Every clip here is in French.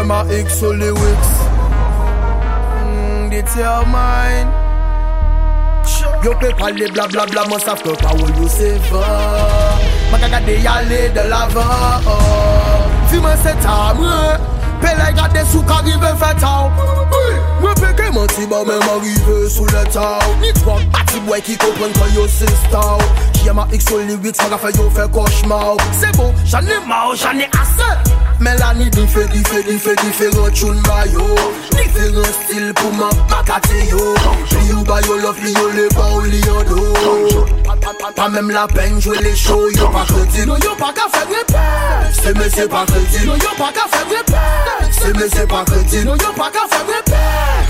Yeah, my X only Wix. Mm, determine. Yo pe pale bla bla bla, man sav ke pa ou yo se va Man ka gade yale de lavan Fi man se ta mre Pe la gade sou ka rive fe ta Mwen pe ke man ti ba men arrive sou le ta Ni twak pati boy ki kompren kwa yo se sta Ki ma x ou lyrics, man ka fe yo fe koshma Se bon, jan e ma ou, jan e Melani di fe di fe di fe di fe rochoun bayo Diferent stil pou man makate yo Li yo bayo love li yo le ba ou li yo do Pa mem la pen jwe le show yo pa kredi No yo pa ka fe grepe Se me se pa kredi No yo pa ka fe grepe Se me se pa kredi No yo pa ka fe grepe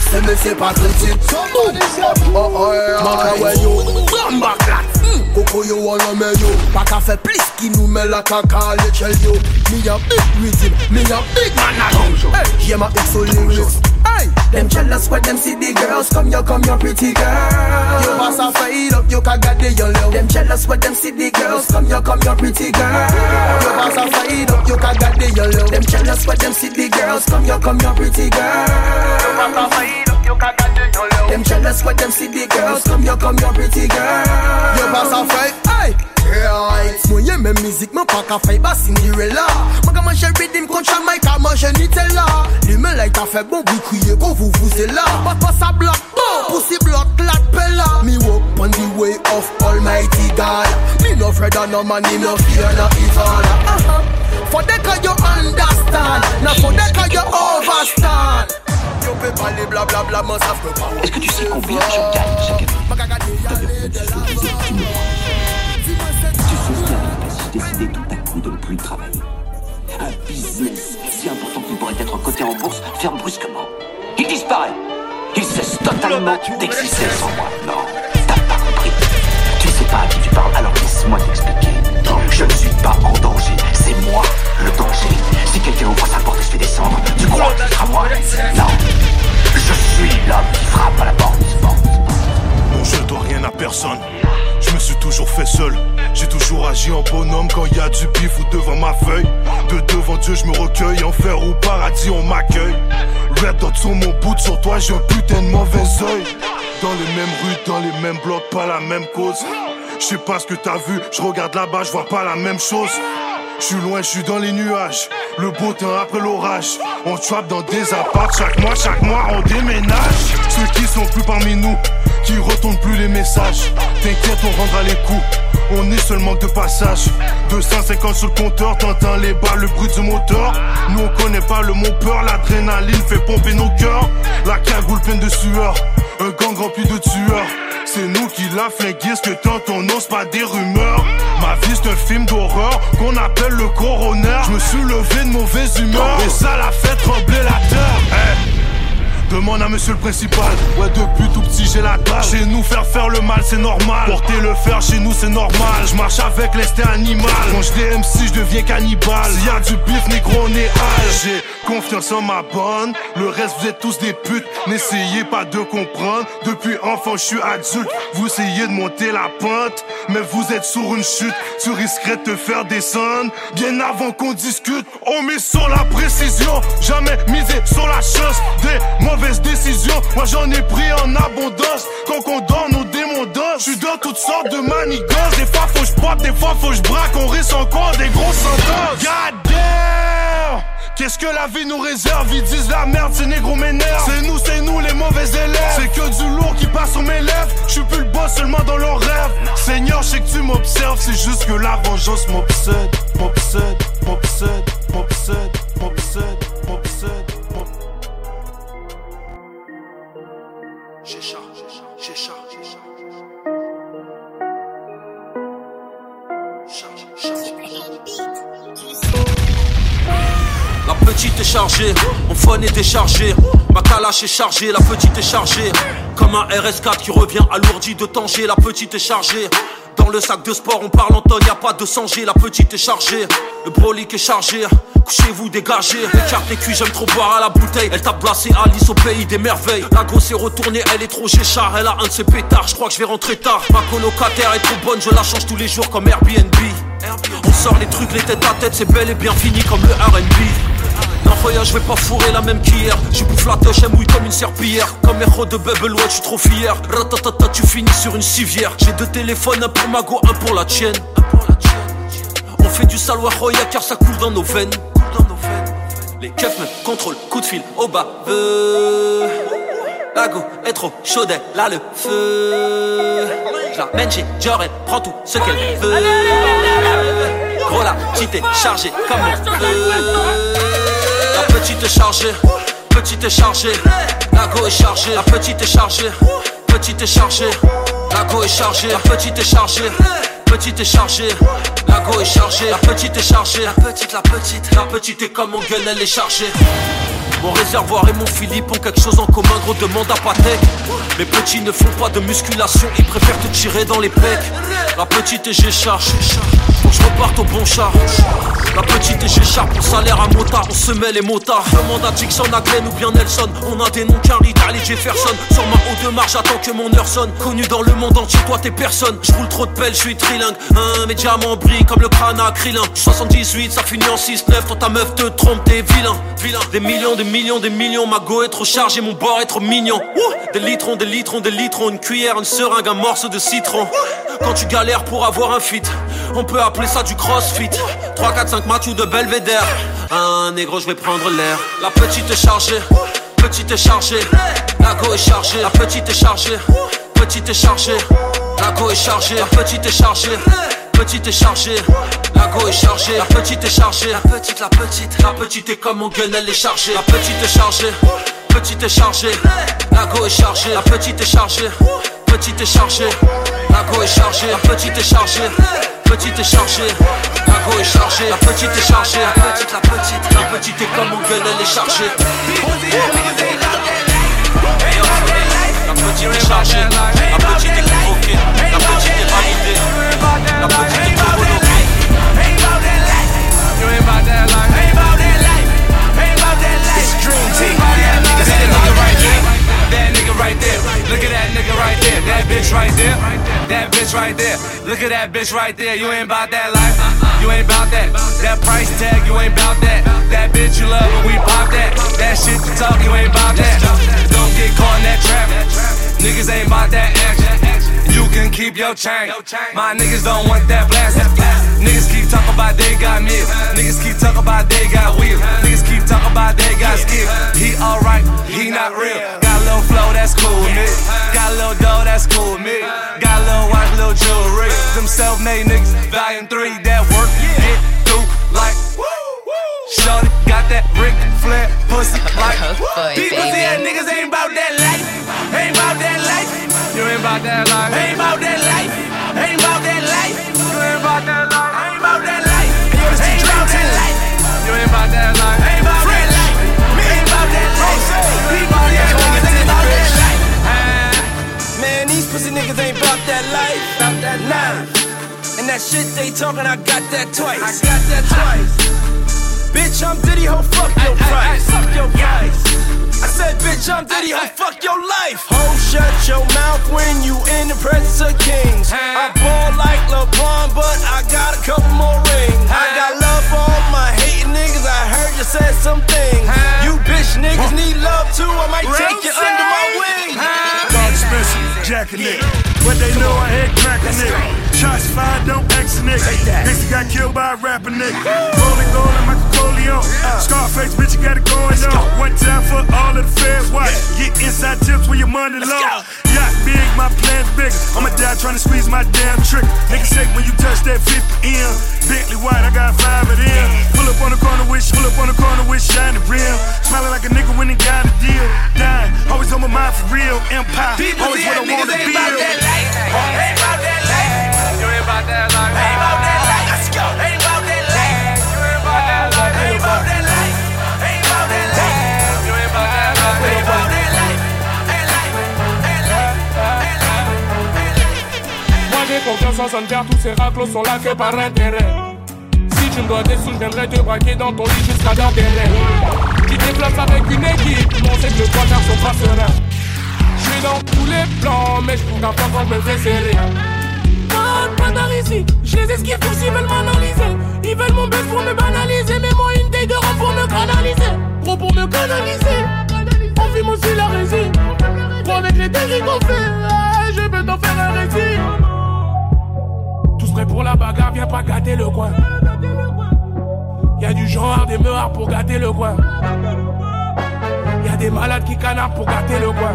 Se me se pa kredi Somebody say Oh oh yeah Maka we yo Mba klat Koko yo wana me yo Pa ka fe plis ki nou me la kaka le chel yo Mi a big rhythm, me a big man a Hey, yeah my X lyrics Hey, them jealous when them see the girls Come yo, come yo pretty girl. Yo pass a fade up, yo ka gade yo low Them jealous when them see the girls Come yo, come yo pretty girl. Yo pass a fade up, yo ka gade yo low Them jealous when them see the girls Come yo, come yo pretty girl. Yo pass a fade up, you. Them jealous when them see the girls. Come here, come here, pretty girl. You pass a fight, aye, Right. Moi j'aime mes musiques, mon pas qu'à faire bas Cinderella. Moi comment j'ai rythme contre my car, moi Nutella. n'y t'es like L'humain là, il t'a fait bon, vous criez quand vous vous êtes là. Pas pas ça bloque, bon, pour ces blocs, la pelle Me walk on the way of Almighty God. Me no afraid of no money, no fear, no evil. Uh-huh. For that you understand, now for that can you overstand. Yo pe pale man pa Est-ce que tu sais combien je gagne chaque année? De la Tu sais ce qui si je décidais tout à coup de ne plus travailler Un business si important qu'il pourrait être coté en bourse ferme brusquement. Il disparaît. Il cesse totalement d'exister sans moi. Non, t'as pas compris. Tu sais pas à qui tu parles, alors laisse-moi t'expliquer. Je ne suis pas en danger, c'est moi le danger. Ouvre sa porte et descendre, tu crois Non, je suis l'homme qui frappe à la porte. Non, je dois rien à personne. Je me suis toujours fait seul. J'ai toujours agi en bonhomme quand y a du bif ou devant ma feuille. De devant Dieu, je me recueille. Enfer ou paradis, on m'accueille. Red dot sur mon bout, sur toi, j'ai un putain de mauvais oeil. Dans les mêmes rues, dans les mêmes blocs, pas la même cause. Je sais pas ce que t'as vu, je regarde là-bas, je vois pas la même chose. Je suis loin, je suis dans les nuages. Le beau temps après l'orage. On trappe dans des apparts chaque mois, chaque mois on déménage. Ceux qui sont plus parmi nous, qui retournent plus les messages. T'inquiète, on rendra les coups. On est seul manque de passage. 250 sur le compteur, t'entends les balles, le bruit du moteur. Nous on connaît pas le mot peur, l'adrénaline fait pomper nos cœurs. La cagoule pleine de sueur, un gang rempli de tueurs. C'est nous qui l'a flingué, ce que tant on n'ose pas des rumeurs. Ma vie c'est un film d'horreur qu'on appelle le coroner. Je me suis levé de mauvaise humeur et ça l'a fait trembler la terre. Hey. Demande à monsieur le principal. Ouais, depuis tout petit, j'ai la dalle. Chez nous, faire faire le mal, c'est normal. Porter le fer, chez nous, c'est normal. Je marche avec l'esté animal. Quand je MC, je deviens cannibale. S'il y a du bif, négro, on est confiance en ma bonne. Le reste, vous êtes tous des putes. N'essayez pas de comprendre. Depuis enfant, je suis adulte. Vous essayez de monter la pente. Mais vous êtes sur une chute. Tu risquerais de te faire descendre. Bien avant qu'on discute. On met sur la précision. Jamais miser sur la chance. Des mauvaises décisions. Moi, j'en ai pris en abondance. Quand on dort, nos démons. Je suis dans toutes sortes de manigances. Des fois, faut je des fois, faut je braque. On risque encore des grosses sentences. God damn! Qu'est-ce que la vie nous réserve? Ils disent la merde, ces négros m'énervent. C'est nous, c'est nous les mauvais élèves. C'est que du lourd qui passe sur mes lèvres. Je suis plus le boss seulement dans leurs rêves. Seigneur, je sais que tu m'observes. C'est juste que la vengeance m'obsède M'obsède, m'obsède, m'obsède, m'obsède, m'obsède est mon phone est déchargé. Ma calache est chargée, la petite est chargée. Comme un RS4 qui revient alourdi de Tanger, la petite est chargée. Dans le sac de sport, on parle en tonne, y a pas de sanger, la petite est chargée. Le brolic est chargé, couchez-vous, dégagez. Les cuits, j'aime trop boire à la bouteille. Elle t'a placé Alice au pays des merveilles. La grosse est retournée, elle est trop chéchard, elle a un de ses pétards. Je crois que je vais rentrer tard. Ma colocataire est trop bonne, je la change tous les jours comme Airbnb. On sort les trucs, les têtes à tête, c'est bel et bien fini comme le RB. Non, Roya, je vais pas fourrer la même qu'hier. Je bouffe la touche, elle mouille comme une serpillière. Comme héros de Watch, je suis trop fier. Ratatata, tu finis sur une civière. J'ai deux téléphones, un pour ma go, un pour la tienne. On fait du saloir Roya car ça coule dans nos veines. Les keufs me contrôlent, coup de fil au bas. La go est trop chaude, là le feu. J'lamène chez Dior, elle prend tout ce qu'elle veut. Gros la est chargée comme on veut. Petite est chargée, petite est chargée. La go est chargée, la petite est chargée, petite est chargée. La go est chargée, la petite est chargée. Petite est chargée, la go est chargée, la petite est chargée, la petite, la petite, la petite est comme mon gun, elle est chargée. Mon réservoir et mon Philippe ont quelque chose en commun, gros demande à Patek. Mes petits ne font pas de musculation, ils préfèrent te tirer dans les pecs. La petite et j'écharge, faut que je reparte au bon char. La petite et j'écharpe, pour salaire à motard, on se met les motards. Demande à Dixon, à Glenn ou bien Nelson. On a des noms qu'un Ali Jefferson Sur ma haute de marche, j'attends que mon heure sonne. Connu dans le monde entier, toi t'es personne. Je roule trop de pelle, je suis trilingue. Un mes diamants brillent comme le crâne à Krillin 78, ça finit en 6-9 Toi ta meuf te trompe, t'es vilain, vilain. Des millions, des millions, des millions. Ma go est trop chargée, mon bord est trop mignon. Des litrons, des litrons, des litrons. Une cuillère, une seringue, un morceau de citron. Quand tu galères pour avoir un fit, on peut appeler ça du crossfit. 3, 4, 5 Mathieu de Belvédère. Un négro, je vais prendre l'air. La petite est chargée, petite est chargée. La go est chargée, la petite est chargée. Petite est chargée, la go est chargée, la petite est chargée petite est chargée, la go est chargée, la petite est chargée, la petite, la petite, la petite est comme mon gun, elle est chargée, la petite est chargée, petite est chargée, la go est chargée, la petite est chargée, petite est chargée, la go est chargée, la petite est chargée, petite est chargée, la go est chargée, la petite est chargée, la petite, la petite, la petite est comme mon gun, elle est chargée. La petite est chargée, la petite est convoquée, right there. Look at that bitch right there. You ain't about that life. You ain't about that. That price tag, you ain't about that. That bitch you love when we pop that. That shit you talk, you ain't about that. Don't get caught in that trap. Niggas ain't about that action. Can keep your chain. My niggas don't want that blast. Niggas keep talking about they got meals. Niggas keep talking about they got wheels. Niggas keep talking about they got skills. He alright, he not real. Got a little flow, that's cool with me. Got a little dough, that's cool with me. Got a little watch, little jewelry. Them self-made niggas, volume three, that work get through like. Shorty got that Ric Flair pussy like. Baby. see that niggas ain't about that life. Ain't about that life. Ain't about that life. Ain't about that life. You ain't about that life. Ain't about that life. Ain't about that life. You ain't about that life. Ain't about that life. Ain't about that life. People see that niggas ain't about that life. Man, these pussy niggas ain't about that life. About that. And that shit they talking, I got that twice. I got that twice. Bitch, I'm Diddy, ho, fuck your price. Fuck your price. I said, bitch, I'm Diddy, ho, fuck your life. Ho, shut your mouth when you in the presence of kings. I ball like LeBron, but I got a couple more rings. I got love for all my hating niggas. I heard you said some things. You bitch niggas need love too. I might take you under my wing. Dog Spencer, Jack a nigga. But they know I had crack a nigga. Shots fired, don't X a nigga. Niggas got killed by a rapper nigga. Rolling gold and Michael Corleone. Scarface, bitch, you got it going on. One time for all of the feds watch. Get inside tips where your money low. Yacht big, my plans bigger. I'ma die trying to squeeze my damn trick. Niggas say when you touch that 50 M. Bentley white, I got five of them. Pull up on the corner with, pull up on the corner with shiny rim. Smiling like a nigga when he got a deal. Dying, always on my mind for real. Empire, People always what I wanna ain't about build. that life. Ain't about that life. You ain't about that life. Ain't about that life. Let's go. Confiance en son tous ces raclos sont là que par intérêt. Si tu me dois des sous, viendrai te braquer dans ton lit jusqu'à dans tes rêves. Tu avec une équipe, on sait que le quarts sont pas sereins. Je suis dans tous les plans, mais trouve pas quand je me fais serrer. Pas, par ici, je les esquive tous, ils veulent m'analyser. Ils veulent mon buzz pour me banaliser, mais moi une taille de rap pour me canaliser. Gros pour me canaliser. On fume aussi la résine. Gros avec les dingueries qu'on je peux t'en faire un récit. Tous prêts pour la bagarre, viens pas gâter le coin. Y'a du genre des meurs pour gâter le coin. Y'a des malades qui canardent pour gâter le coin.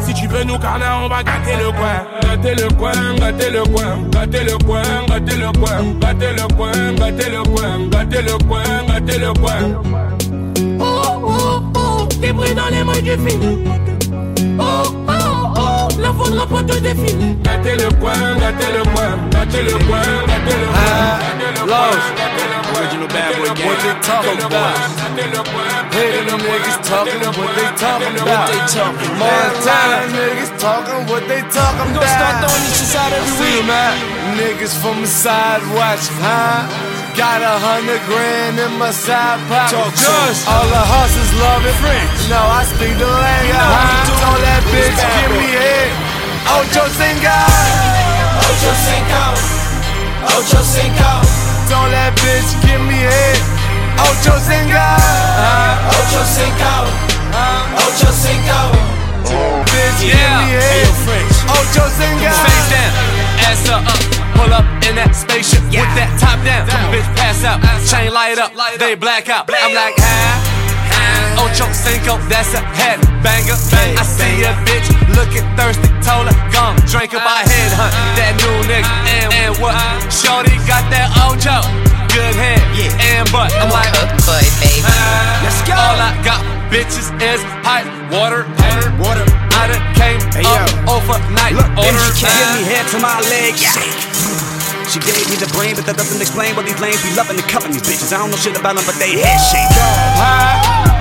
Si tu veux nous carner, on va gâter le coin. Gâter le coin, gâter le coin, gâter le coin, gâter le coin, gâter le coin, gâter le coin, gâter le coin, gâter le coin. Oh oh oh, t'es pris dans les mains du film. Oh oh, la faudra pas te défiler. Gâter le coin, gâter le coin, gâter le coin, gâter le coin, gâter le coin, gâter le coin. Original bad boy gang. What they talking about? Hey, them niggas talking what they talking about. What they talking about? Montana niggas talking what they talking about. We gon' start throwing this shit out every week, man. Niggas from the side watching, huh? Got a hundred grand in my side pocket. Talk Just all the hustlers love it. French. No, I speak the language. Huh? Don't oh, oh, oh, that bitch give me head. Ocho Cinco. Ocho Cinco. Ocho Cinco. Don't let bitch give me head. Ocho Cinco. Ocho Cinco. Ocho Cinco. Bitch, give Yeah. me Hey, head. yo, French. Ocho Cinco. Face down, ass up, pull up in that spaceship with that top down. Bitch, pass out, chain light up, they black out. I'm like, ah, Ocho Cinco, that's a head banger. I see a bitch looking thirsty, told her, gum, drink up my head, hunt that new nigga. And, and what? Shorty got that Ocho, good head, and butt. I'm like, boy, baby. Let's go. All I got, bitches, is pipe water. Water. I done came up overnight. Look, and she can give me head to my legs shake. She gave me the brain, but that doesn't explain why these lanes be loving and cuffing these bitches. I don't know shit about them, but they head shake.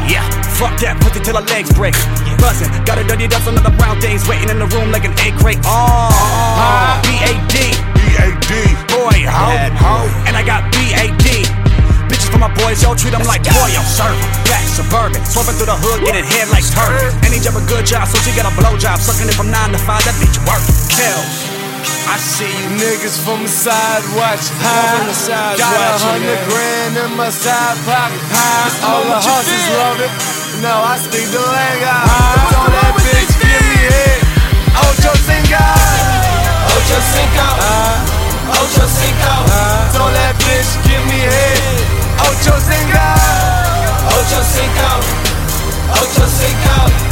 Yeah, fuck that, pussy till her legs break. Buzzing, got a dirty dust another brown days waiting in the room like an egg crate. Oh, B-A-D. B.A.D. Boy, ho, ho. And I got B-A-D. For my boys, yo, treat them like boy, yo, serve. Black, suburban, swerving through the hood, getting head like. And he job a good job, so she got a blow job. Sucking it from 9 to 5, that bitch work. Kills. I see you niggas from the side. From the sides Got a hundred grand in my side pocket. high. All the hustlers love it. No, I speak the language. Don't that bitch give me head. Ocho Cinco. Ocho Cinco. Ocho Cinco. Don't that bitch give me head. Ocho Cinco. Ocho Cinco. Ocho Cinco.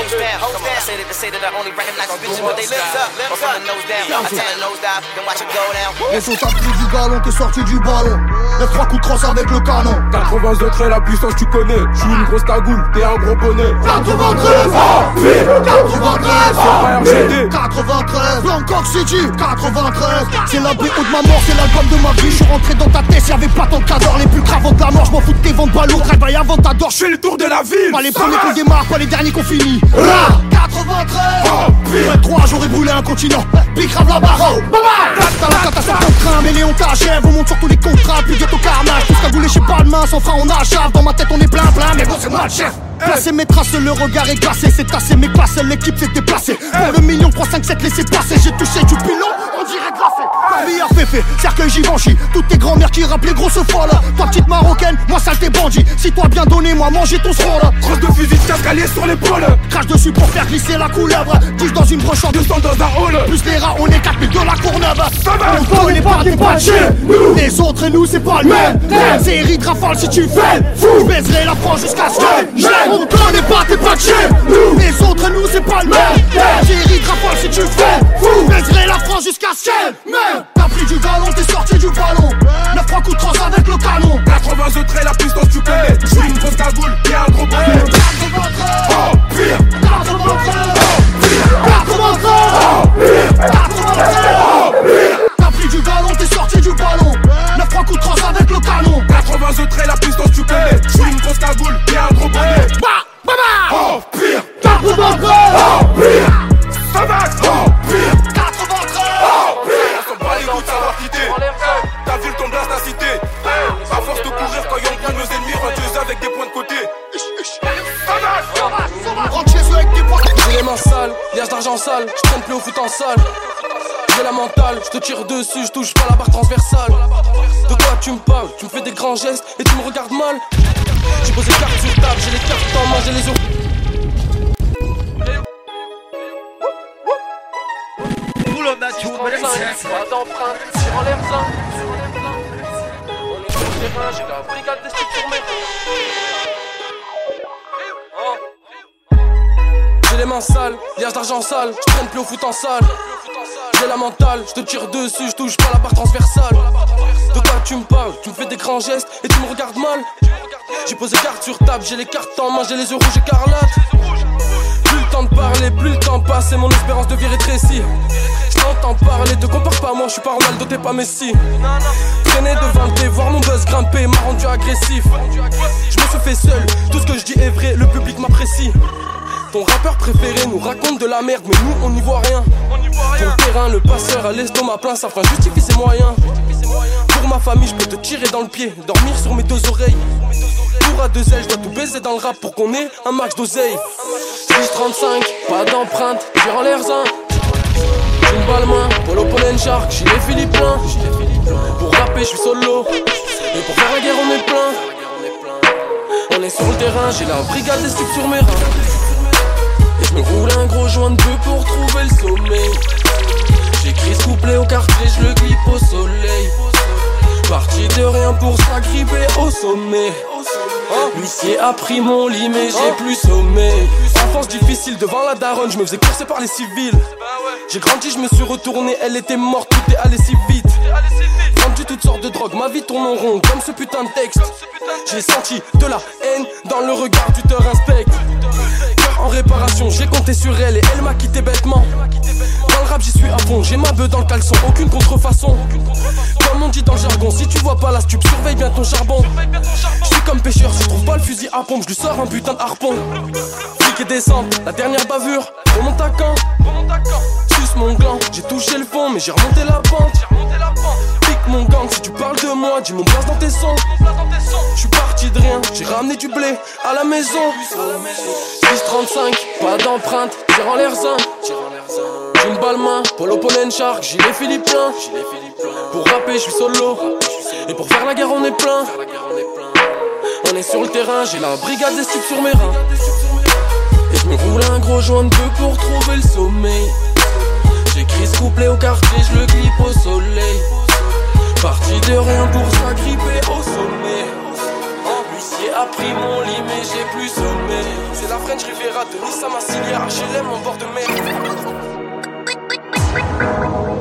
Hoes down. Come on, I say that to say that I only recognize bitches with they lips up. From the nose down. I tell her nose dive, then watch it go down. Et son t'as pris du galon, t'es sorti du ballon. Les trois coups de crosse avec le canon. 80 degrés, la puissance tu connais. Je suis une grosse cagoule, t'es un gros bonnet. 93 93 RGD. 93 Bangkok City 93 C'est la BO de ma mort, c'est l'album de ma vie Je suis rentré dans ta tête, y'avait pas tant de cadors Les plus graves de la mort, je m'en fous de tes ventes ballons Travaille avant t'adores, Je fais le tour de la ville. pas les premiers qu'on démarre, pas les derniers qu'on finit Ra 93 Ouais 3 j'aurais brûlé un continent Big grave la barre T'as la catastrophe ton train Mais Léon t'achève On monte sur tous les contrats Puis bientôt carnage Tout ce qu'a voulu de main Sans frein on achave Dans ma tête on est plein plein Mais bon c'est moi le chef Placer mes traces, le regard est glacé. C'est tassé mes passes, l'équipe s'est déplacée Pour le million 357 laissez passer. J'ai touché du pilon, on dirait glacé Billard féfé, cercueil Givenchy. Toutes tes grand-mères qui rappellent grosse folle Toi petite marocaine, moi saleté bandit Si toi bien donné, moi manger ton scroll Crosse de fusil cascalier sur l'épaule. Crache dessus pour faire glisser la couleuvre. 10 dans une broche en 200 dans un hall. plus les rats, on est 4000 de la Courneuve. Va, On connaît pas, t'es pas de chez nous. Les autres et nous, c'est pas le même Série de rafale si tu fais le fou. Je baiserai la France jusqu'à ce que je l'aime. On connaît pas, t'es chez nous Les autres nous, c'est pas le même. De rafale si tu fais. Fou. Baiserai la France jusqu'à je l'aime. T'as pris du galon, t'es sorti du ballon. 9 3 coups de avec le canon. 80 degrés, la puissance tu connais. Je suis une grosse cagoule, t'es un gros bonnet. 93 Pire. 93 T'as canon 80 traits, la puissance tu connais. Eh. J'suis une grosse cagoule et un gros bonnet. Eh. Bah Bah bah. Oh pire. 80 traits Oh pire. Savate Oh pire. 80 traits Oh pire. On s'en les goûts de savoir quitter eh, T'as vu le temps de la cité À force de courir quand y'en prend nos ennemis Rentre avec des points de côté. Savate Rentre chez eux avec des points. J'ai les mains sales, liage d'argent sale. J'prends plus au foot en salle. J'ai la mentale, je te tire dessus, je touche pas la barre transversale. De quoi tu me parles? Tu me fais des grands gestes et tu me regardes mal. J'ai posé carte sur table, j'ai les cartes en main, j'ai les mes J'ai les mains sales, liage d'argent sale, je traîne plus au foot en salle. J'ai la mentale, je te tire dessus, je touche pas la barre transversale. De quoi tu me parles? Tu me fais des grands gestes et tu me regardes mal. J'ai posé carte sur table, j'ai les cartes en main, j'ai les yeux rouges écarlates. Plus le temps de parler, plus le temps passe et mon espérance de vie rétrécit. Je t'entends parler, te compare pas moi, je suis pas Ronaldo, t'es pas Messi. Traîner devant le voir mon buzz grimper m'a rendu agressif. Je me suis fait seul, tout ce que je dis est vrai, le public m'apprécie. Ton rappeur préféré nous raconte de la merde, mais nous on n'y voit rien. Ton terrain, le passeur à l'estomac plein, ça fera justifie ses moyens. Pour ma famille, je peux te tirer dans le pied, dormir sur mes deux oreilles. Pour à deux ailes, je dois tout baiser dans le rap pour qu'on ait un max d'oseille. 635, pas d'empreinte, j'ai en l'air un. Une balle main, Polo Pollen Shark, j'ai les Philippins. Pour rapper, je suis solo. Et pour faire la guerre, on est plein. On est sur le terrain, j'ai la brigade des stups sur mes reins. Je me roule un gros joint de bœuf pour trouver le sommeil. J'écris ce couplet au quartier, je le clip au soleil. Parti de rien pour s'agripper au sommet. L'huissier a pris mon lit, mais j'ai plus sommeil. Enfance difficile devant la daronne, je me faisais courser par les civils. J'ai grandi, je me suis retourné, elle était morte, tout est allé si vite. Vendu toutes sortes de drogues, ma vie tourne en rond, comme ce putain de texte. J'ai senti de la haine dans le regard du te inspecte. En réparation, j'ai compté sur elle et elle m'a quitté bêtement. Dans le rap, j'y suis à fond, j'ai ma beuh dans le caleçon, aucune contrefaçon. Comme on dit dans le jargon, si tu vois pas la stup, surveille bien ton charbon. Je suis comme pêcheur, si je trouve pas le fusil à pompe, je lui sors un putain de harpon. Flic et descente, la dernière bavure, remonte à quand? Suce mon gland, j'ai touché le fond, mais j'ai remonté la pente. Mon gang, si tu parles de moi, dis mon place dans tes sons. Je suis parti de rien, j'ai ramené du blé à la maison. 635, pas d'empreinte, tire en l'air une balle main, Polo Pollen Shark, gilet Philippin. Pour rapper, je suis solo. Et pour faire la guerre, on est plein. On est sur le terrain, j'ai la brigade des stups sur mes reins. Et je me roule un gros joint de bœuf pour trouver le sommeil. J'écris ce couplet au quartier, je le clip au soleil. Parti de rien pour s'agripper au sommet. L'huissier a pris mon lit, mais j'ai plus sommeil. C'est la French Riviera de Nice à Massilia, HLM en bord de mer.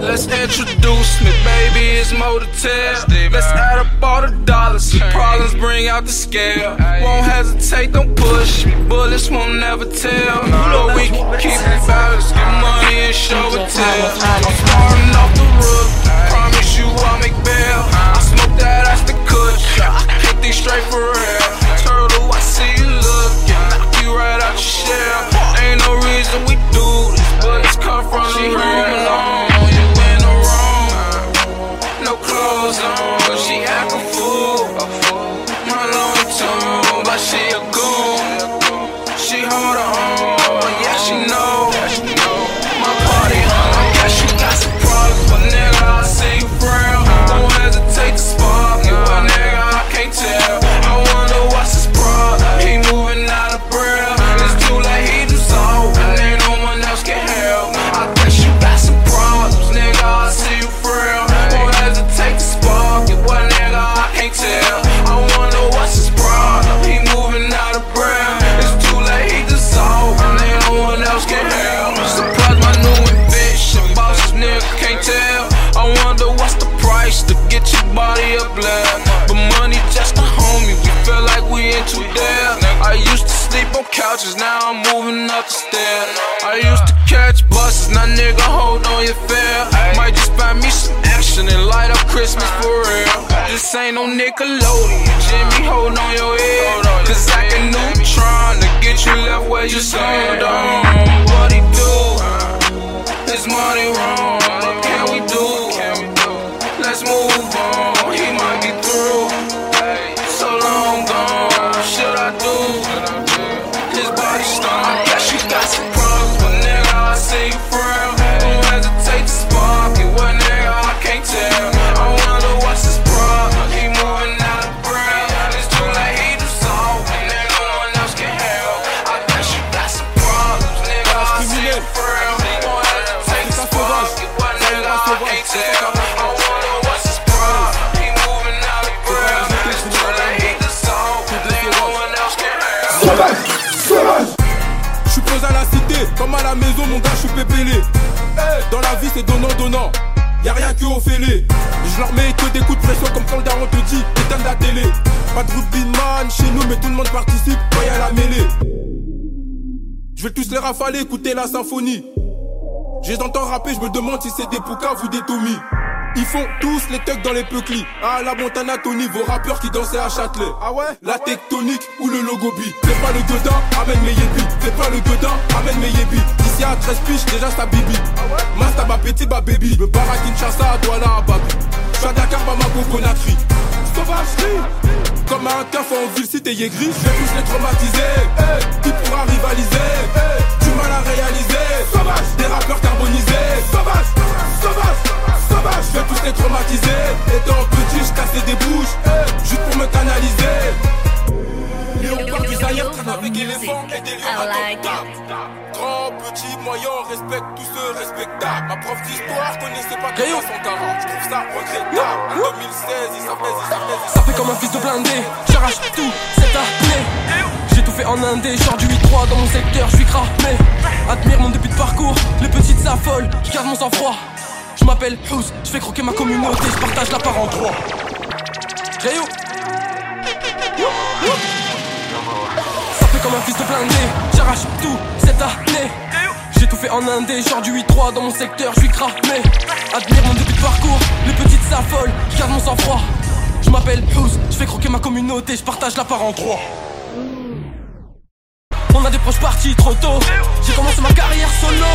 Let's introduce me, baby, it's Motortail. Let's add up all the dollars, the problems bring out the scale. Won't hesitate, don't push me, bullets won't never tell. But we can keep it balanced, get money and show it tell. I'm starting off the roof, you I'll make bail. I smoke that ass the kush, hit these straight for real. Moving up the stairs. I used to catch buses, now nigga hold on your fare. Might just buy me some action and light up Christmas for real. This ain't no Nickelodeon, Jimmy hold on your head. Cause I can neutron to get you left where you stand on. What he do? Is money wrong? What can we do? Let's move on. Mon gars, je suis pépélé. Dans la vie, c'est donnant-donnant. Y'a rien que au fêlé. Je leur mets que des coups de pression comme quand le daron te dit éteins la télé. Pas de man chez nous, mais tout le monde participe quand y'a la mêlée. Je vais tous les rafaler, écouter la symphonie. J'ai entends rapper, je me demande si c'est des Poucas ou des Tommy. Ils font tous les tugs dans les peuclis. Ah, la Montana Tony, vos rappeurs qui dansaient à Châtelet. Ah ouais? La tectonique ou le logo B. Fais pas le godin, amène mes yébis. Fais pas le godin, amène mes yébis. Ici à 13 piches, déjà ça bibi. Ah ouais? Masta ma petite, ma baby. Me barre à Kinshasa, Douala, à Babi. J'suis à Dakar, Bamako, Conakry. Sauvagerie Comme un café en ville, si t'es gris, je vais tous les traumatiser. Hey, qui pourra rivaliser? Hey, Du mal à réaliser. Sauvage Des rappeurs carbonisés. Sauvage Sauvage je vais tous les traumatiser. Étant petit, je cassais des bouches, juste pour me canaliser. Léopard du Zaire traîne avec éléphant et des lions Grand, petit, moyen, respecte tous ceux respectables. Ma prof d'histoire connaissait pas comment son talent. Je trouve ça regrettable. En 2016, il s'appelle, il. Ça fait comme un fils de blindé. J'arrache tout cette année. J'ai tout fait en indé, genre du 8-3 dans mon secteur, je suis cramé. Admire mon début de parcours, les petites s'affolent, je garde mon sang-froid. Je m'appelle House, je fais croquer ma communauté, je partage la part en trois. Rayo Ça fait comme un fils de blindé, j'arrache tout cette année. J'ai tout fait en indé, genre du 8-3 dans mon secteur, je suis cramé. Admire mon début de parcours, les petites s'affolent, garde mon sang-froid. Je m'appelle House, je fais croquer ma communauté, je partage la part en trois. On a des proches partis trop tôt. J'ai commencé ma carrière solo.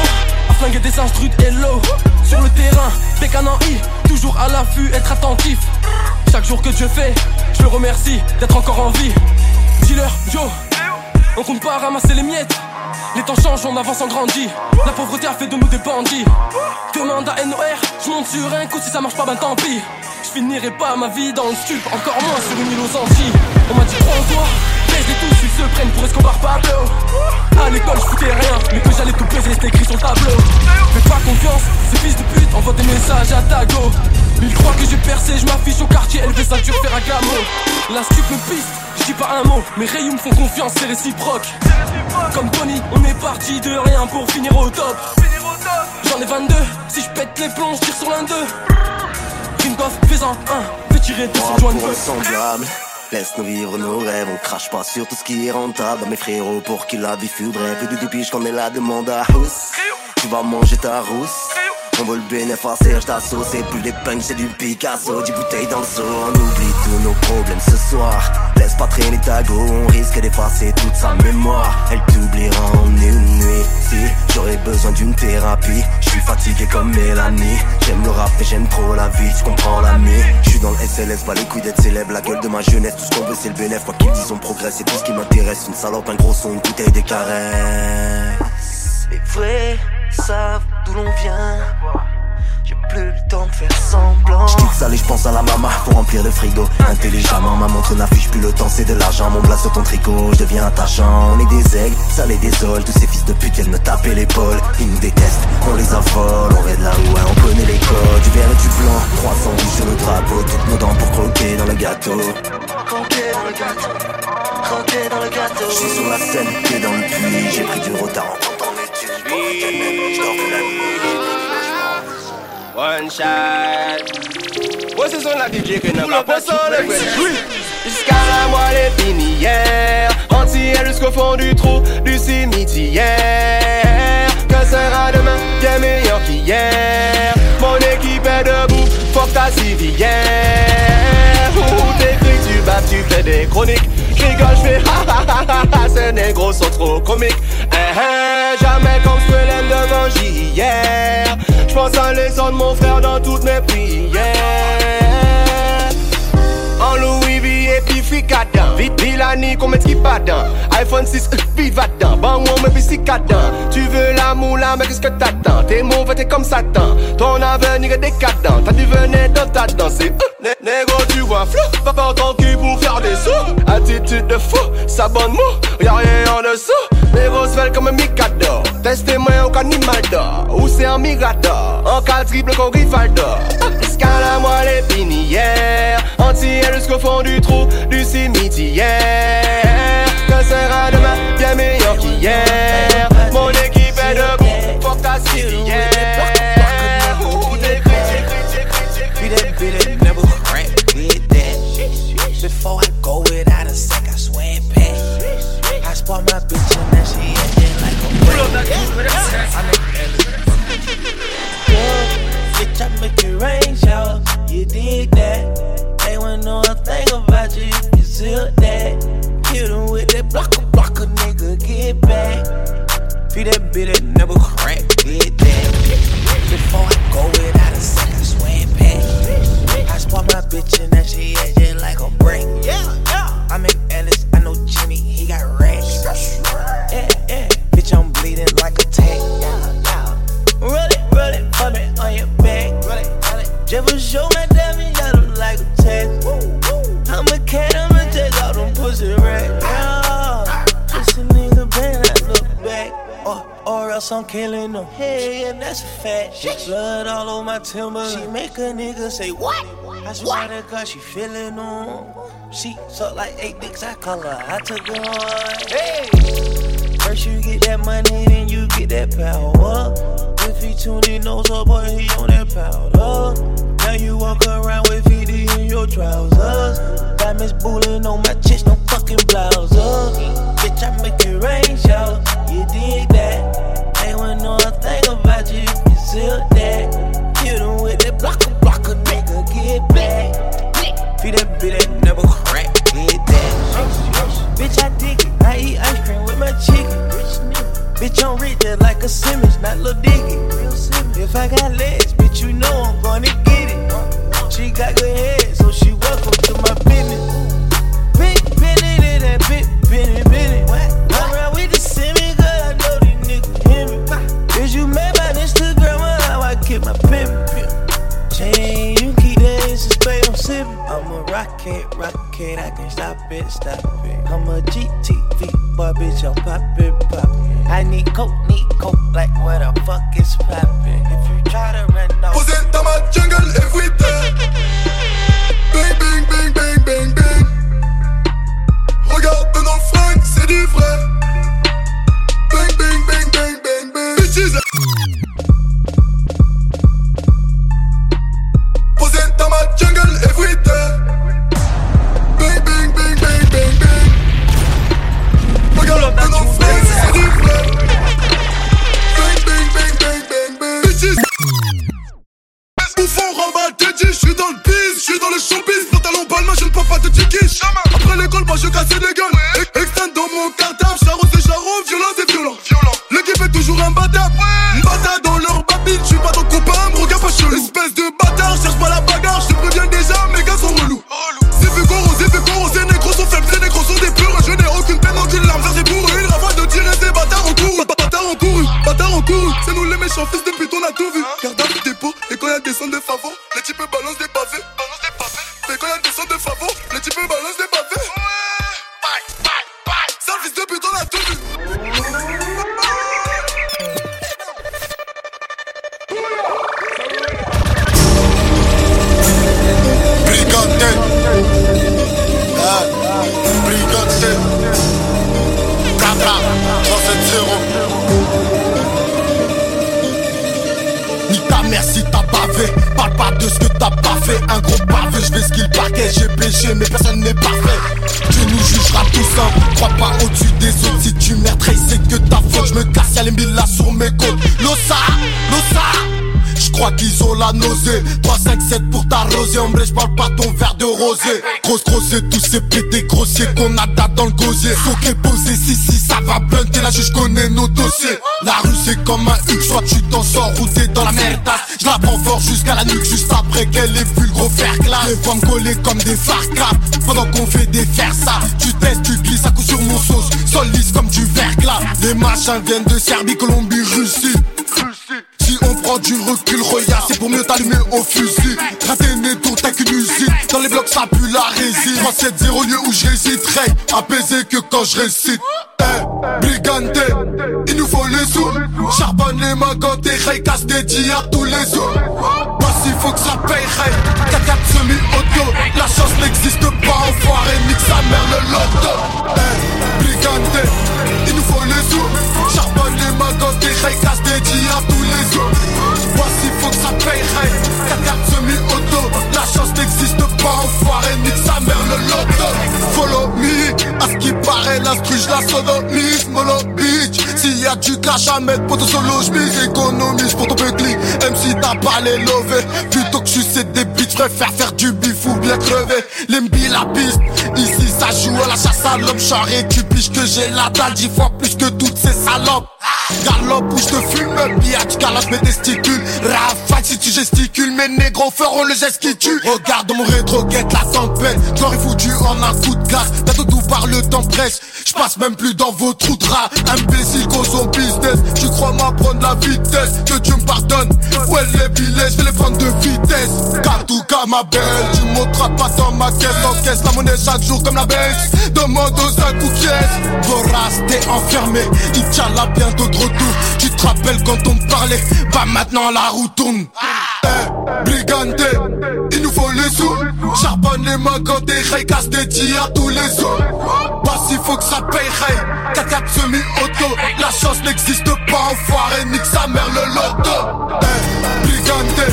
À flinguer des instrus hello. Sur le terrain, bec en I. Toujours à l'affût, être attentif. Chaque jour que je fais, je le remercie d'être encore en vie. Dealer, yo. On compte pas ramasser les miettes. Les temps changent, on avance, on grandit. La pauvreté a fait de nous des bandits. Demande à NOR, je monte sur un coup, si ça marche pas, ben tant pis. Je finirai pas ma vie dans le stup, encore moins sur une île aux Antilles. On m'a dit, prends-toi, les tous, ils se prennent pour Escobar Pablo. À l'école, je foutais rien, mais que j'allais tout baiser, c'était écrit sur le tableau. Fais pas confiance, ces fils de pute envoient des messages à ta go. Ils croient que j'ai percé, je m'affiche au quartier, élevé ceinture, faire un gamo. La stup me piste, je dis pas un mot, mes rayons me font confiance, c'est réciproque. Comme Tony, on est parti de rien pour finir au top. J'en ai 22, si je pète les plombs, je tire sur l'un d'eux. Une goff, fais-en un, fais tirer joint semblable. Laisse-nous vivre nos rêves, on crache pas sur tout ce qui est rentable. Mes frérots, pour qui la vie fut brève. Du piche qu'on est là, demande à Housse. Tu vas manger ta rousse. On veut le bénéfice à Serge d'assaut C'est plus des punks, c'est du Picasso 10 bouteilles dans le seau. On oublie tous nos problèmes ce soir. Laisse pas traîner ta go On risque d'effacer toute sa mémoire. Elle t'oubliera en une nuit. Si j'aurais besoin d'une thérapie Je suis fatigué comme Mélanie. J'aime le rap et j'aime trop la vie Tu comprends l'ami. Je suis dans le SLS, pas les couilles d'être célèbre. La gueule de ma jeunesse, tout ce qu'on veut c'est le bénéfice Quoi qu'ils disent on progresse, c'est tout ce qui m'intéresse. Une salope, un gros son, une bouteille des caresses Les vrais savent d'où l'on vient. J'ai plus le temps de faire semblant. Je ça et je pense à la maman pour remplir le frigo. Intelligemment, ma montre n'affiche plus le temps, c'est de l'argent. Mon blas sur ton tricot, je deviens attachant. On est des aigles, ça les désole. Tous ces fils de pute viennent me taper l'épaule. Ils nous détestent, on les affole. On rêve là où on connaît les codes. Du vert et du blanc, 300 rouges sur le drapeau. Toutes nos dents pour croquer dans le gâteau. Croquer dans le gâteau, croquer dans le gâteau. Je suis sur la scène, pied dans le puits. J'ai pris du retard en comptant mes tubes. Je dors la nuit. One shot. Ouais, c'est son la DJ que n'a pas. Jusqu'à la moelle épinière. Entière jusqu'au fond du trou du cimetière. Que sera demain bien meilleur qu'hier? Mon équipe est debout, fuck ta civière. Où t'écris, tu bats, tu fais des chroniques. J'rigole, j'fais ha ha ha ha ha. Ces négros sont trop comiques. Jamais comme l'aime devant hier. J'pense à les de mon frère dans toutes mes prières. En Louis V et puis Fricadin. Villani qu'on met qui iPhone 6, vive dedans. Bon, on me puis Tu veux la moula, mais qu'est-ce que t'attends? T'es mauvais, t'es comme Satan. Ton avenir est décadent. T'as dû venir dans ta danse. Euh, Négo, tu vois flou. Pas ton cul pour faire des sous. Attitude de fou, ça bonne mou. Y'a rien comme un micador. Testez-moi au canimal d'or. Ou c'est un migrateur. En cas triple qu'on Rivaldo. Escale à moi les pinières. Entière jusqu'au fond du trou du cimetière. Or, or else I'm killing them. Hey, and that's a fact. She blood all over my timber. She make a nigga say, What? I swear to God, she feeling them. She suck like eight dicks, I call her. I took her on. Hey! First you get that money, then you get that power. If he tuned in, knows up, boy, he on that powder. Now you walk around with VD in your trousers. Diamonds bullying on my chest, no fucking blouses. Bitch, I make it rain shower. You dig that? They wouldn't know a thing about you. You sealed that. Hit him with that blocker, blocker, nigga, get back. Feed that bitch that never crack, get that. Bitch, I dig it. I eat ice cream with my chicken. Bitch, I'm rich just like a Simmons, not Lil Dicky. If I got legs, bitch, you know I'm gonna get it. She got good head, so she welcome to my business. Big Benny, that big Benny, Benny. I'm around with the Simmons, cause I know these niggas hear me. Is you mad about Instagram or how I keep my pimpin'? Chain, you keep that in spade, I'm sippin'. I'm a rocket, rocket, I can stop it, stop it. I'm a GTV boy, bitch, I'm poppin', poppin'. I need coke, need coke, like what the fuck is poppin'? If you try to run off. Posé dans ma jungle everyday. Bang, mère si t'as bavé. Parle pas de ce que t'as pas fait. Un gros baveux, je vais ce qu'il parquet J'ai péché mais personne n'est parfait. Dieu nous jugera tous un Crois pas au-dessus des autres. Si tu merdes c'est que ta faute Je me casse. Y'a les mille là sur mes côtes. L'ossa, l'ossa crois qu'ils ont la nausée. 3, 5, 7 pour t'arroser. Hombre je parle pas ton verre de rosé Grosse grosse tous ces pétés grossiers qu'on a date dans le gosier. Soqué posé si si ça va blunter. Là je connais nos dossiers. La rue c'est comme un huc Soit tu t'en sors ou t'es dans la merdasse Je la prends fort jusqu'à la nuque Juste après qu'elle ait vu le gros fer classe Les femmes collées comme des farcraps Pendant qu'on fait des fers ça Tu testes tu glisses à coup sur mon sauce. Sol lisse comme du verglas. Les machins viennent de Serbie, Colombie, Russie si on prend du recul, regarde, c'est pour mieux t'allumer au fusil. Rater mes tours, t'as qu'une usine. Dans les blocs, ça pue la résine. 3-7-0, lieu où je réciterai. Apaisé que quand je récite. Eh, brigante, il nous faut les sous. Charbonne les mains quand t'es casse des à tous les jours. Parce qu'il faut que ça paye, rey. 4 semi-auto. La chance n'existe pas, enfoiré, nique sa mère le loto. Eh, brigante, il nous faut les sous. Charbonne les mains quand t'es casse des jours. Voici, faut que ça paye, rey. 4 semi-auto. La chance n'existe pas, enfoiré, nique sa mère le loto. Follow me, à ce qui paraît, l'instru, je la sodomie, mollo bitch. S'il y a du cash à mettre pour ton solo, j'mise économise pour ton petit Même si t'as pas les lovés, plutôt que sais des bitches, préfère faire du bif ou bien crever. L'embi la piste, ici ça joue à la chasse à l'homme. Tu piches que j'ai la dalle dix fois plus que toutes ces salopes. Galope où je te fume, tu galope mes testicules. Rafale si tu gesticules, mes négros feront le geste qui tue. Regarde mon rétro, guette la tempête. J'aurais foutu en un coup de glace. Bientôt tout par le temps presse. Je passe même plus dans vos trous de rats. Imbécile, cause son business. Tu crois m'apprendre la vitesse. Que Dieu me pardonne. Ouais, les billets, je vais les prendre de vitesse. Katouka, ma belle. Tu monteras pas dans ma caisse. Encaisse la monnaie chaque jour comme la Banks. Demande aux 5 ou. Vorace, t'es enfermé. Il tient Tu te rappelles quand on parlait? Bah maintenant la roue tourne. Eh, brigante, il nous faut les sous. Charbonne les mains quand des rails casse des tirs tous les sous. Bah s'il faut que ça paye, ray. 4 semi-auto. La chance n'existe pas, enfoiré, nique sa mère le loto. Eh, brigante,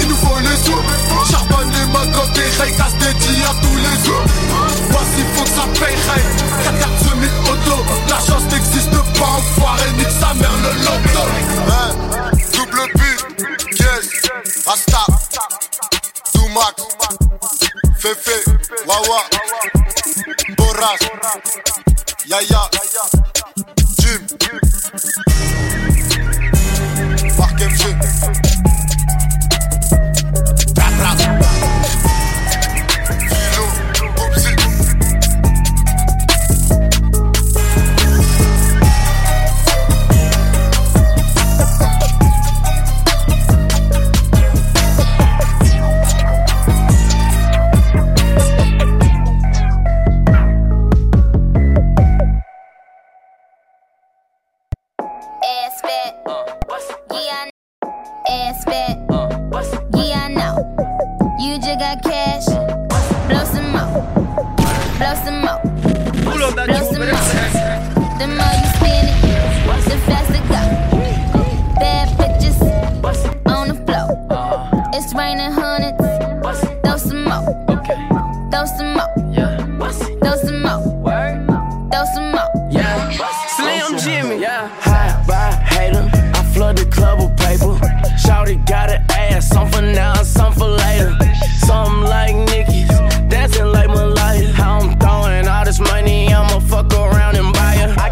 il nous faut les sous. Charbonne les mains quand des rails casse des tirs tous les sous. Bah s'il faut que ça paye, ray. Pas, enfoiré, nique sa mère le loto. Eh, double but, yes, Rasta, Zoumax, Fefe, Wawa, Boras, Yaya,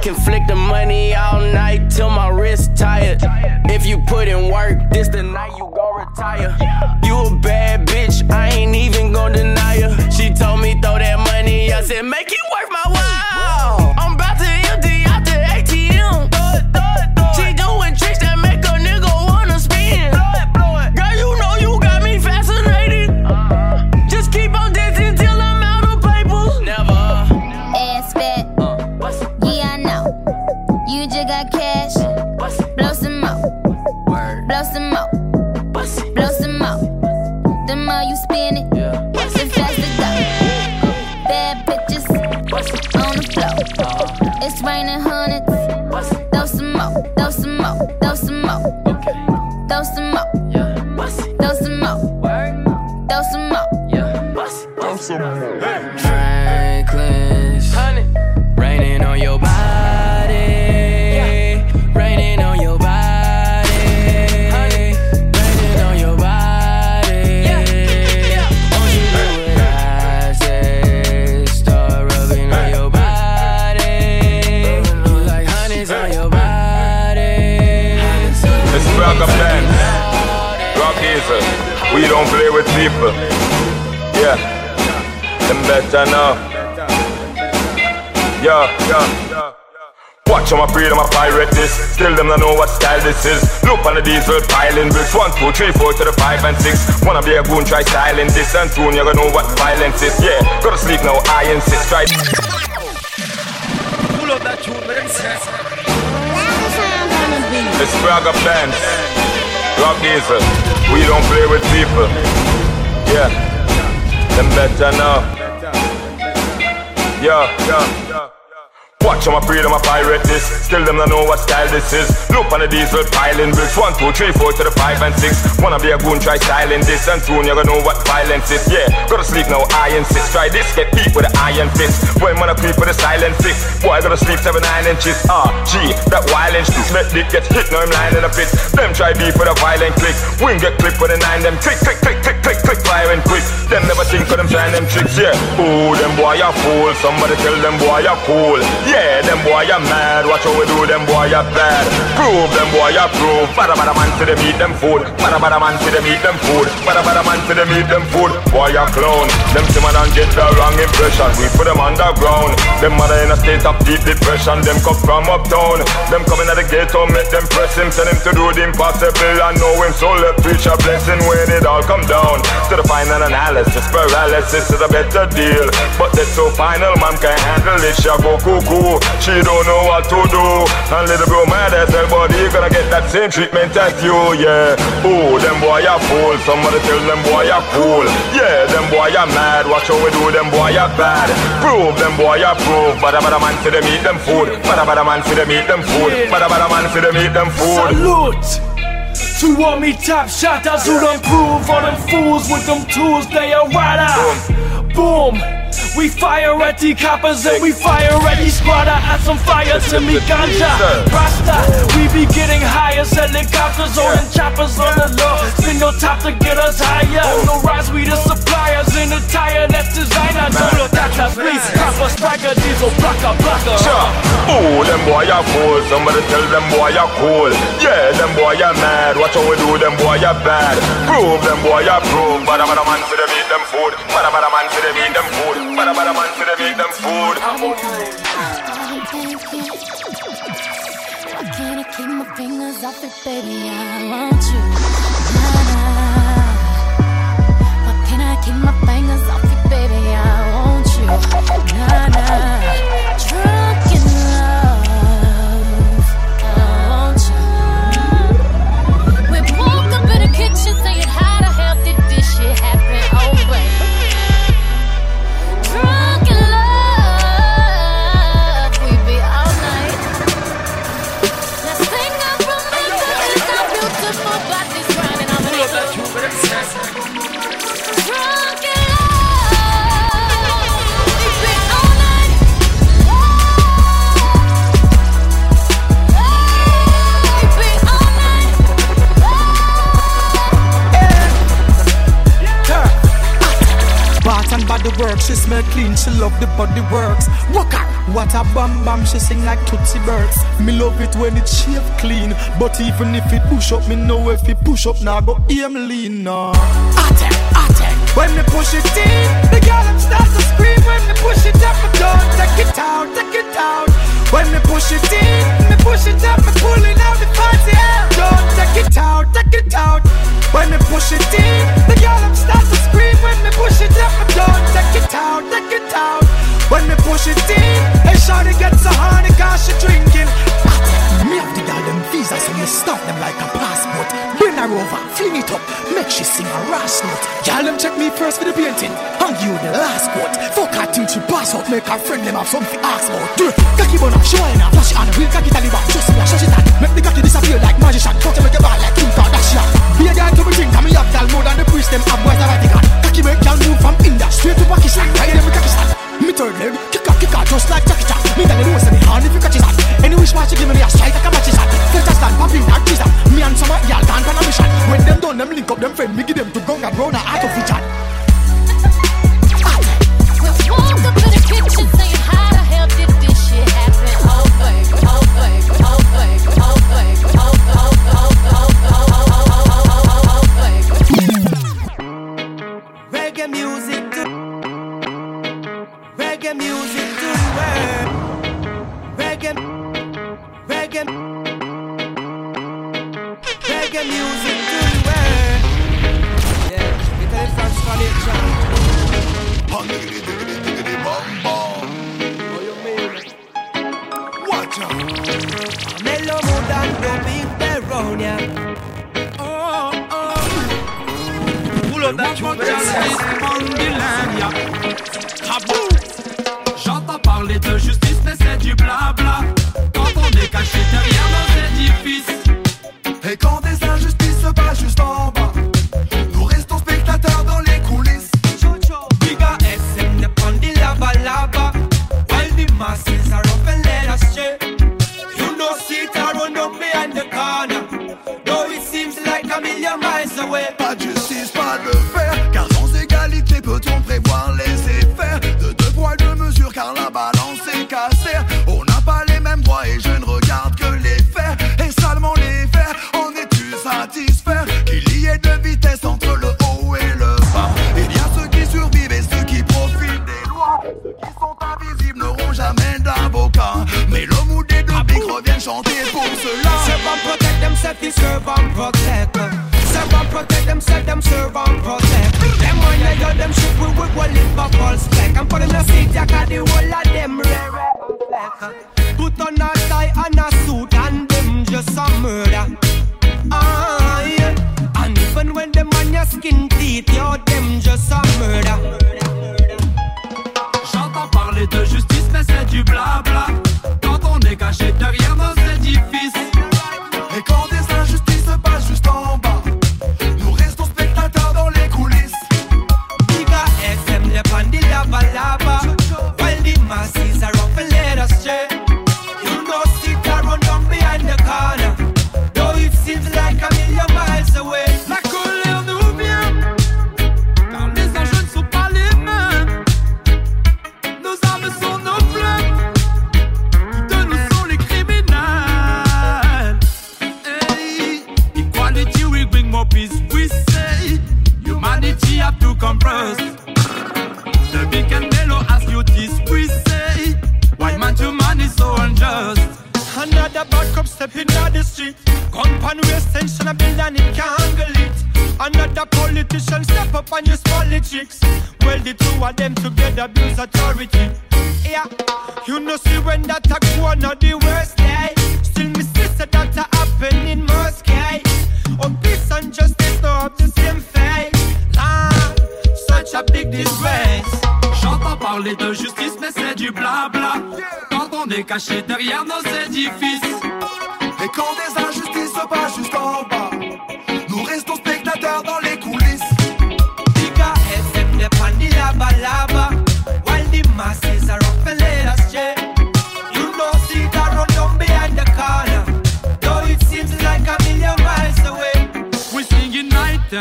can flick the money all night till my wrist tired. If you put in work, this the night you go retire. You a bad bitch, I ain't even gonna deny her. She told me throw that money, I said make it worth my people. Yeah, them better now. Yeah, yeah. Watch how I breed, I'm a pirate this. Still them don't know what style this is. Look on the diesel piling bricks. One, two, three, four to the five and six. Wanna be a goon, try styling this. And soon you're gonna know what violence is. Yeah, gotta sleep now, I insist. Try. It's Braga Bands, Rock Diesel. We don't play with people. Yeah, them better now. Yeah, yeah. Watch them, I them, I pirate this. Still them, I know what style this is. Look on the diesel piling bricks. One, two, three, four to the five and six. Wanna be a goon, try styling this. And soon you're gonna know what violence is. Yeah, gotta sleep now, I insist. Try this, get deep with an iron fist. When wanna creep with a silent fist. Boy, I gotta sleep seven, nine inches. Ah, G, that violence. Let dick get hit, now I'm lying in a pit. Them try beef with a violent click. Wing get clip with a nine, them click, click, click, click, click, click, firing quick. Them never think of them trying them tricks, yeah. Ooh, them boy are fool. Somebody tell them boy are cool. Yeah, them boy are mad. Watch how we do them boy are bad. Prove them boy are prove. Bada bada man to them eat them food. Bada bada man to them eat them food. Bada bada man to them eat them food. Boy are clown. Them see man and get the wrong impression. We put them underground. Them mother in a state of deep depression. Them come from uptown. Them coming at the ghetto, make them press him, tell him to do the impossible. I know him, so let preach a blessing when it all come down to the final analysis. Paralysis is a better deal, but that's so final, man can handle it. She go cuckoo, she don't know what to do. And little bro mad as hell, but he gonna get that same treatment as you, yeah. Oh, them boy are fool. Somebody tell them boy are cool. Yeah, them boy are mad. Watch how we do them boy are bad. Prove them boy are prove. Bada bada man see them eat them food. Bada bada man see them eat them food. Bada bada man see them eat them food. Salute to all me top shotters who done prove all them fools with them tools they are right. Boom. We fire at the coppers and we fire at the squatter. Add some fire to me ganja. Rasta, we be getting higher. Helicopters on and choppers on the low. your top to get us higher. No rise, we the suppliers in the tire. That's designer. No, no, that's a please. Copper, striker, diesel, blocker, blocker. Oh, them boy are cool. Somebody tell them boy are cool. Yeah, them boy are mad. Watch how we do them boy are bad. Prove them boy are prove. Bada bada man see them eat them food. Bada bada man see them eat them food. Bada bada man see them eat them food. Why can't I keep my fingers off it, baby? I want you. She sing like Tootsie Birds. Me love it when it shave clean, but even if it push up, me know if it push up, now go aim lean. No. Attack, attack. When me push it in, the girl them start to scream. When me push it up, me don't take it out, take it out. When me push it in, me push it up, me pulling out the party out. Don't take it out, take it out. When me push it in, the girl them start to scream. When me push it up, me don't take it out, take it out. When me push it in, hey shawty get so horny 'cause she drinking. Me have the girl them visa, so me stamp them like a passport. Bring her over, fling it up, make she sing a ras note. Girl them check me first for the painting, and you the last quote. Fuck her think she pass out, make her friend them have something ask about. Cocky bun up, show her flash it on, real cocky Taliban. Just me a shut it on, make the cocky disappear like magician. Fuck you make your ball like Kim Kardashian. Be a girl to me drink, and me have gal more than the priest them have boys the Vatican. Cocky make gal move from India straight to Pakistan. There me cocky stand. Me third leg, kick out, kick out, just like Jackie Chan. Me tell you say me hand if you catch his hand. Any wish watch you give me a strike like a match his hand. Filter stand, popping that prison. Me and some of y'all gone on a mission. When them done, them link up them friend, me give them to gun and round a out of each other.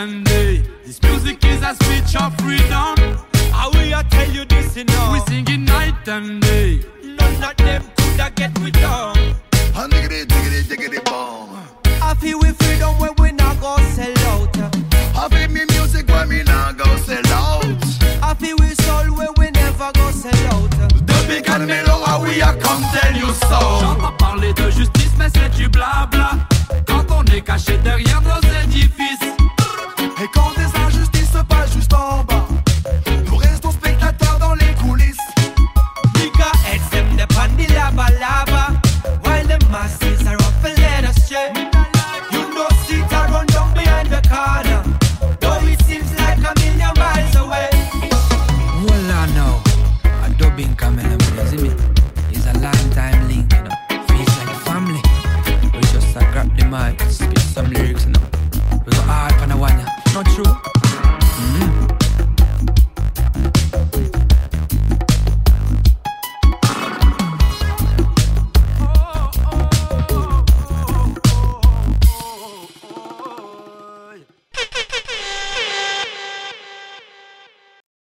and day. This music is a speech of freedom. I will tell you this enough. We sing it night and day. None of them could I get with them. A diggity, diggity, diggity bomb. I feel with freedom when we not go sell out. I feel me music when me not go sell out. I feel with soul when we never go sell out. Depuis Canelo, ah oui, I come tell you so. J'en J'entends parler de justice, mais c'est du blabla. Quand on est caché derrière nos